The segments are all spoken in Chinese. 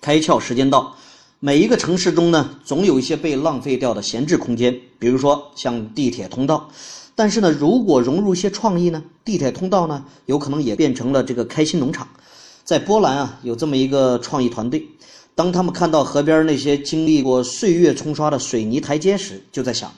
开窍时间到。每一个城市中呢，总有一些被浪费掉的闲置空间，比如说像地铁通道。但是呢，如果融入一些创意呢，地铁通道呢，有可能也变成了这个开心农场。在波兰啊，有这么一个创意团队，当他们看到河边那些经历过岁月冲刷的水泥台阶时，就在想，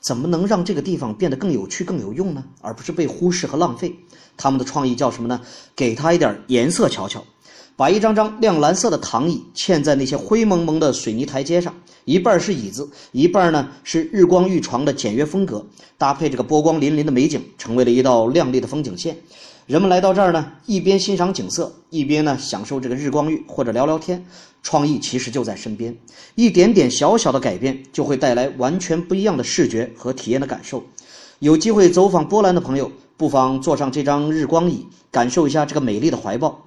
怎么能让这个地方变得更有趣、更有用呢？而不是被忽视和浪费。他们的创意叫什么呢？给它一点颜色瞧瞧。把一张张亮蓝色的躺椅嵌在那些灰蒙蒙的水泥台阶上，一半是椅子，一半呢是日光浴床的简约风格，搭配这个波光粼粼的美景，成为了一道亮丽的风景线。人们来到这儿呢，一边欣赏景色，一边呢享受这个日光浴或者聊聊天。创意其实就在身边，一点点小小的改变就会带来完全不一样的视觉和体验的感受。有机会走访波兰的朋友，不妨坐上这张日光椅，感受一下这个美丽的怀抱。